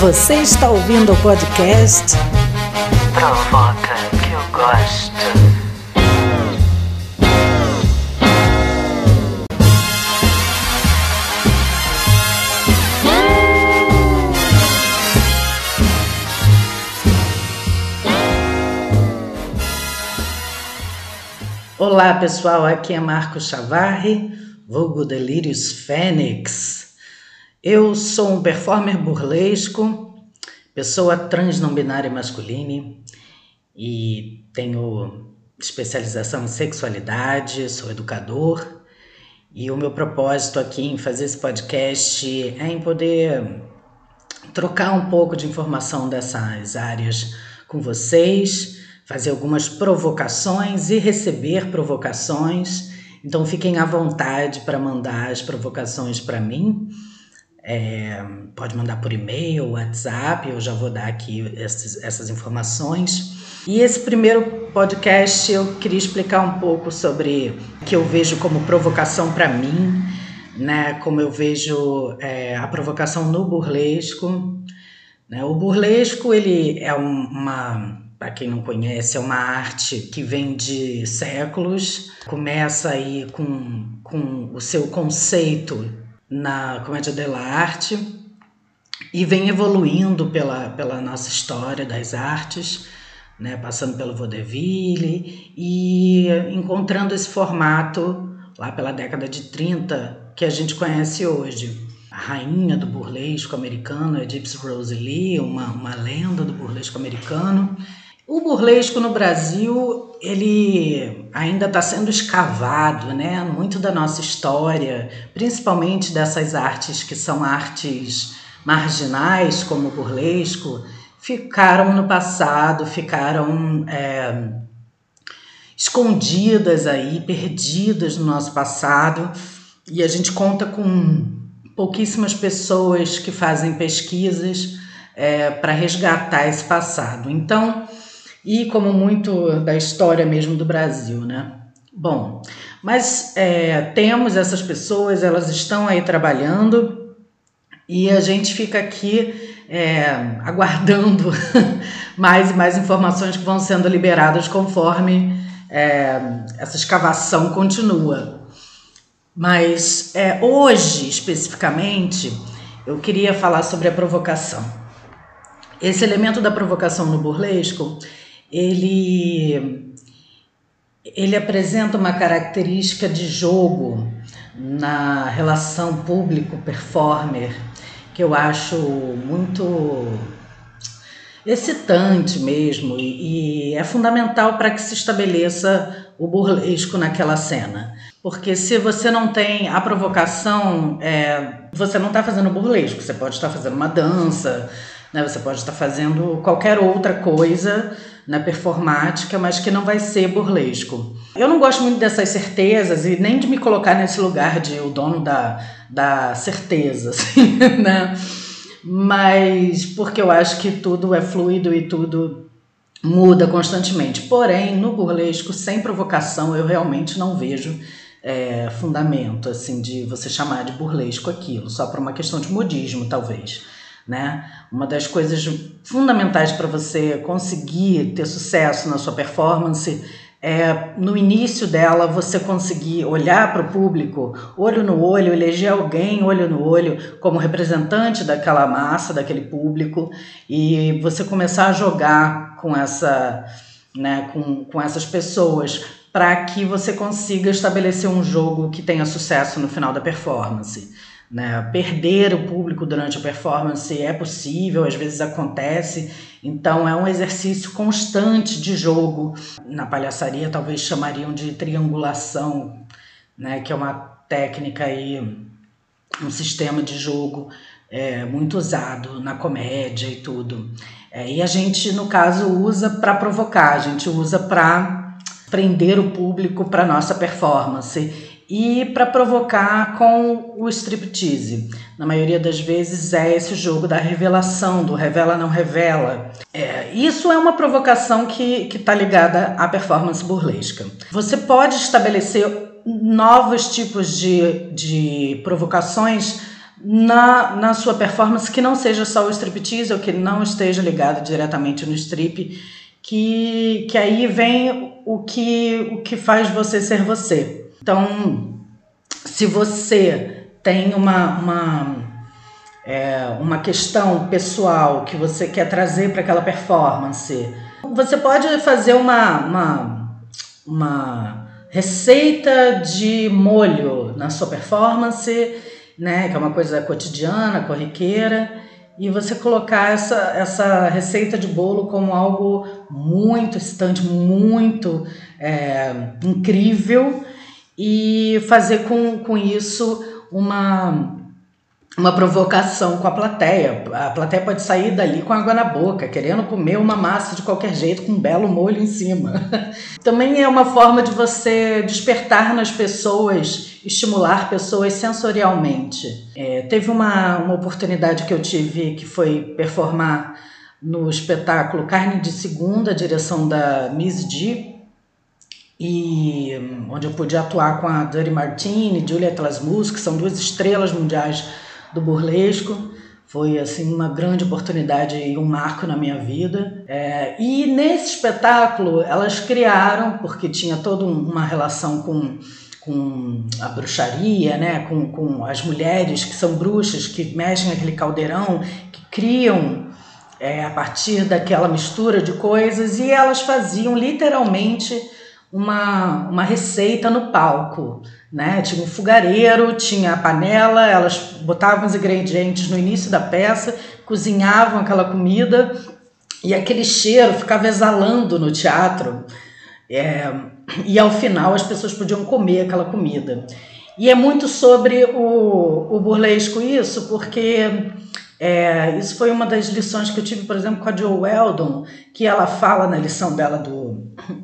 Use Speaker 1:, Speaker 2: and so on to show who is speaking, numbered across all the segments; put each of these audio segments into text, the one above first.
Speaker 1: Você está ouvindo o podcast
Speaker 2: Provoca que eu gosto.
Speaker 1: Olá pessoal, aqui é Marco Chavarri, vulgo Delírios Fênix. Eu sou um performer burlesco, pessoa trans não binária masculina e tenho especialização em sexualidade, sou educador e o meu propósito aqui em fazer esse podcast é em poder trocar um pouco de informação dessas áreas com vocês fazer algumas provocações e receber provocações. Então fiquem à vontade para mandar as provocações para mim. É, pode mandar por e-mail, WhatsApp, eu já vou dar aqui essas, essas informações. E esse primeiro podcast eu queria explicar um pouco sobre o que eu vejo como provocação para mim, né? Como eu vejo é, a provocação no burlesco. Né? O burlesco ele é um, uma para quem não conhece, é uma arte que vem de séculos. Começa aí com, com o seu conceito na comédia dell'arte e vem evoluindo pela, pela nossa história das artes, né, passando pelo vaudeville e encontrando esse formato lá pela década de 30 que a gente conhece hoje. A rainha do burlesco americano é Gypsy Rose Lee, uma, uma lenda do burlesco americano, o burlesco no Brasil, ele ainda está sendo escavado, né? Muito da nossa história, principalmente dessas artes que são artes marginais, como o burlesco, ficaram no passado, ficaram é, escondidas aí, perdidas no nosso passado, e a gente conta com pouquíssimas pessoas que fazem pesquisas é, para resgatar esse passado. Então, e como muito da história mesmo do Brasil, né? Bom, mas é, temos essas pessoas, elas estão aí trabalhando e a gente fica aqui é, aguardando mais e mais informações que vão sendo liberadas conforme é, essa escavação continua. Mas é, hoje, especificamente, eu queria falar sobre a provocação. Esse elemento da provocação no burlesco ele, ele apresenta uma característica de jogo na relação público-performer que eu acho muito excitante mesmo e, e é fundamental para que se estabeleça o burlesco naquela cena. Porque se você não tem a provocação, é, você não está fazendo burlesco, você pode estar fazendo uma dança, né? você pode estar fazendo qualquer outra coisa na performática, mas que não vai ser burlesco. Eu não gosto muito dessas certezas e nem de me colocar nesse lugar de o dono da, da certeza, assim, né? Mas porque eu acho que tudo é fluido e tudo muda constantemente. Porém, no burlesco, sem provocação, eu realmente não vejo é, fundamento assim de você chamar de burlesco aquilo, só por uma questão de modismo, talvez né? Uma das coisas fundamentais para você conseguir ter sucesso na sua performance é no início dela você conseguir olhar para o público, olho no olho, eleger alguém olho no olho como representante daquela massa, daquele público e você começar a jogar com essa, né, com, com essas pessoas para que você consiga estabelecer um jogo que tenha sucesso no final da performance. Né? Perder o público durante a performance é possível, às vezes acontece, então é um exercício constante de jogo. Na palhaçaria, talvez chamariam de triangulação, né? que é uma técnica aí, um sistema de jogo é, muito usado na comédia e tudo. É, e a gente, no caso, usa para provocar, a gente usa para prender o público para nossa performance e para provocar com o striptease. Na maioria das vezes é esse jogo da revelação, do revela não revela. É, isso é uma provocação que está ligada à performance burlesca. Você pode estabelecer novos tipos de, de provocações na, na sua performance que não seja só o striptease ou que não esteja ligado diretamente no strip, que, que aí vem o que, o que faz você ser você. Então, se você tem uma, uma, é, uma questão pessoal que você quer trazer para aquela performance, você pode fazer uma, uma, uma receita de molho na sua performance né, que é uma coisa cotidiana, corriqueira, e você colocar essa, essa receita de bolo como algo muito excitante, muito é, incrível, e fazer com, com isso uma uma provocação com a plateia. A plateia pode sair dali com água na boca, querendo comer uma massa de qualquer jeito com um belo molho em cima. Também é uma forma de você despertar nas pessoas, estimular pessoas sensorialmente. É, teve uma, uma oportunidade que eu tive que foi performar no espetáculo Carne de Segunda, direção da Miss D, e onde eu pude atuar com a Dori Martini, Juliette Lasmus, que são duas estrelas mundiais do burlesco. Foi assim uma grande oportunidade e um marco na minha vida. É, e nesse espetáculo elas criaram, porque tinha toda uma relação com, com a bruxaria, né? com, com as mulheres que são bruxas, que mexem aquele caldeirão, que criam é, a partir daquela mistura de coisas, e elas faziam literalmente uma, uma receita no palco. Né? Tinha um fogareiro, tinha a panela, elas botavam os ingredientes no início da peça, cozinhavam aquela comida e aquele cheiro ficava exalando no teatro. É, e ao final as pessoas podiam comer aquela comida. E é muito sobre o, o burlesco isso, porque é, isso foi uma das lições que eu tive, por exemplo, com a Joe Weldon, que ela fala na lição dela do,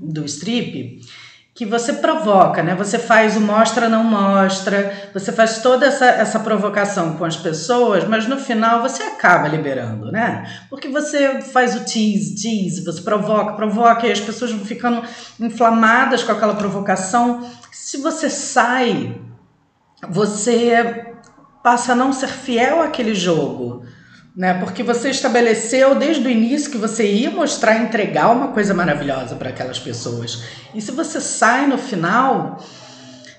Speaker 1: do strip, que você provoca, né? Você faz o mostra não mostra, você faz toda essa, essa provocação com as pessoas, mas no final você acaba liberando, né? Porque você faz o tease, tease, você provoca, provoca e as pessoas vão ficando inflamadas com aquela provocação. Se você sai, você passa a não ser fiel àquele jogo né? Porque você estabeleceu desde o início que você ia mostrar, entregar uma coisa maravilhosa para aquelas pessoas. E se você sai no final,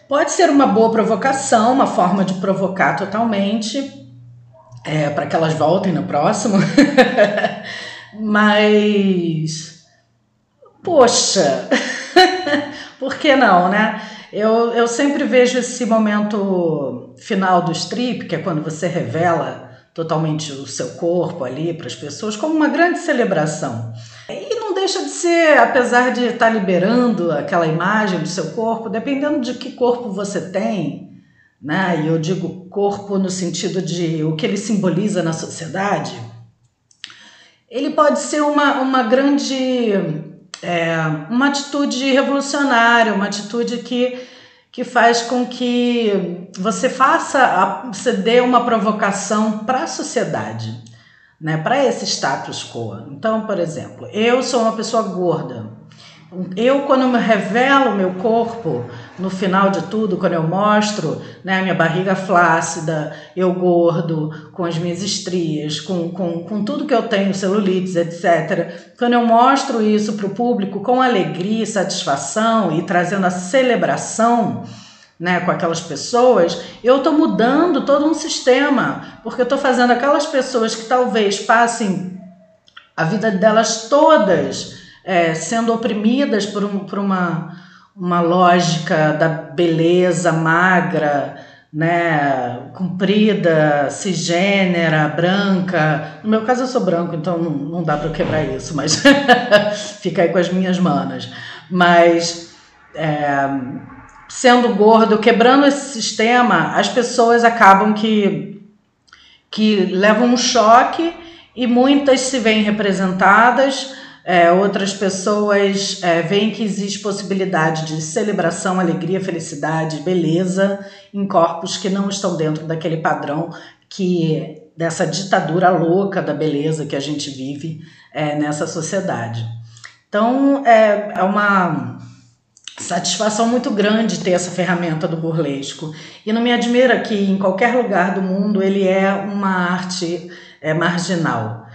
Speaker 1: pode ser uma boa provocação, uma forma de provocar totalmente, é, para que elas voltem no próximo. Mas, poxa, por que não, né? Eu, eu sempre vejo esse momento final do strip, que é quando você revela totalmente o seu corpo ali para as pessoas, como uma grande celebração. E não deixa de ser, apesar de estar tá liberando aquela imagem do seu corpo, dependendo de que corpo você tem, né? E eu digo corpo no sentido de o que ele simboliza na sociedade, ele pode ser uma, uma grande. É, uma atitude revolucionária, uma atitude que que faz com que você faça, você dê uma provocação para a sociedade, né, para esse status quo. Então, por exemplo, eu sou uma pessoa gorda. Eu, quando me revelo o meu corpo, no final de tudo, quando eu mostro né, minha barriga flácida, eu gordo, com as minhas estrias, com, com, com tudo que eu tenho, celulites, etc. Quando eu mostro isso para o público com alegria e satisfação e trazendo a celebração, né, com aquelas pessoas, eu estou mudando todo um sistema, porque eu estou fazendo aquelas pessoas que talvez passem a vida delas todas é, sendo oprimidas por, um, por uma, uma lógica da beleza magra, né, comprida, cisgênera, branca. No meu caso eu sou branco, então não, não dá para quebrar isso, mas fica aí com as minhas manas. Mas é, sendo gordo, quebrando esse sistema, as pessoas acabam que, que levam um choque e muitas se veem representadas, é, outras pessoas é, veem que existe possibilidade de celebração, alegria, felicidade, beleza em corpos que não estão dentro daquele padrão que dessa ditadura louca da beleza que a gente vive é, nessa sociedade. Então é, é uma satisfação muito grande ter essa ferramenta do burlesco. E não me admira que em qualquer lugar do mundo ele é uma arte é, marginal.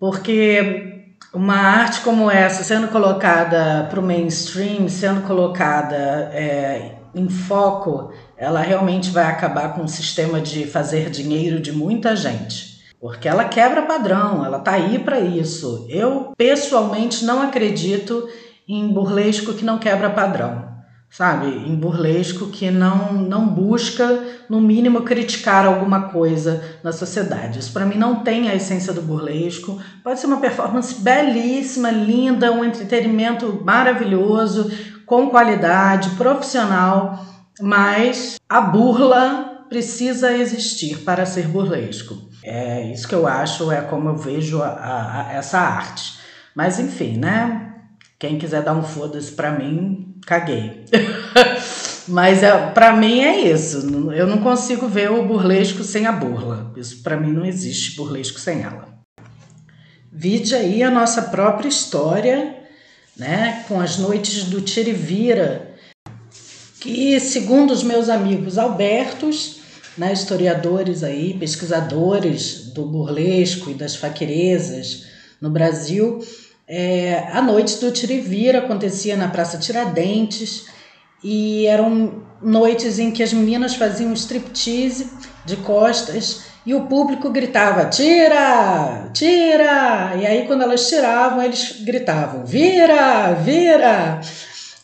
Speaker 1: Porque uma arte como essa, sendo colocada para o mainstream, sendo colocada é, em foco, ela realmente vai acabar com o sistema de fazer dinheiro de muita gente. Porque ela quebra padrão, ela tá aí para isso. Eu pessoalmente não acredito em burlesco que não quebra padrão, sabe? Em burlesco que não não busca no mínimo criticar alguma coisa na sociedade. Isso para mim não tem a essência do burlesco. Pode ser uma performance belíssima, linda, um entretenimento maravilhoso, com qualidade, profissional, mas a burla precisa existir para ser burlesco. É isso que eu acho, é como eu vejo a, a, essa arte. Mas enfim, né? Quem quiser dar um foda-se pra mim, caguei. Mas é, para mim é isso. Eu não consigo ver o burlesco sem a burla. Isso para mim não existe burlesco sem ela. Vide aí a nossa própria história, né, com as noites do Tirivira, que segundo os meus amigos Albertos, né, historiadores aí, pesquisadores do burlesco e das faquerezas no Brasil, é, a noite do Tirivira acontecia na Praça Tiradentes e eram noites em que as meninas faziam striptease de costas e o público gritava: tira, tira! E aí, quando elas tiravam, eles gritavam: vira, vira!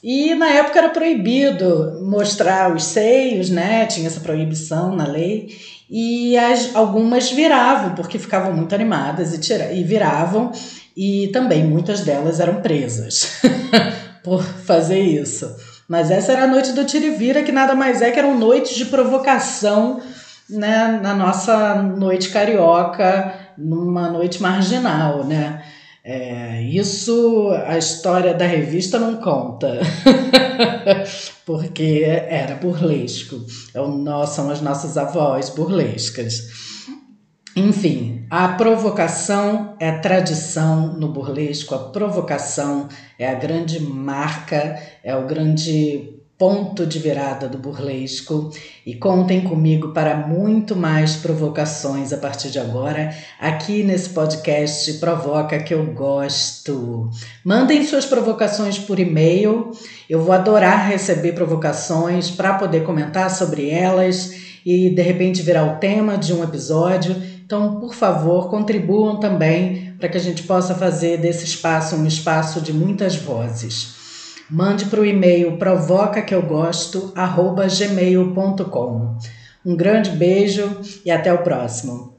Speaker 1: E na época era proibido mostrar os seios, né? Tinha essa proibição na lei. E as, algumas viravam, porque ficavam muito animadas e, tira, e viravam. E também muitas delas eram presas por fazer isso. Mas essa era a noite do Tirivira, que nada mais é que eram noites de provocação né, na nossa noite carioca, numa noite marginal, né? É, isso a história da revista não conta, porque era burlesco. É o são as nossas avós burlescas. Enfim, a provocação é tradição no burlesco, a provocação é a grande marca, é o grande ponto de virada do burlesco e contem comigo para muito mais provocações a partir de agora aqui nesse podcast Provoca que eu gosto. Mandem suas provocações por e-mail. Eu vou adorar receber provocações para poder comentar sobre elas e de repente virar o tema de um episódio. Então, por favor, contribuam também para que a gente possa fazer desse espaço um espaço de muitas vozes. Mande para o e-mail provoca. Um grande beijo e até o próximo.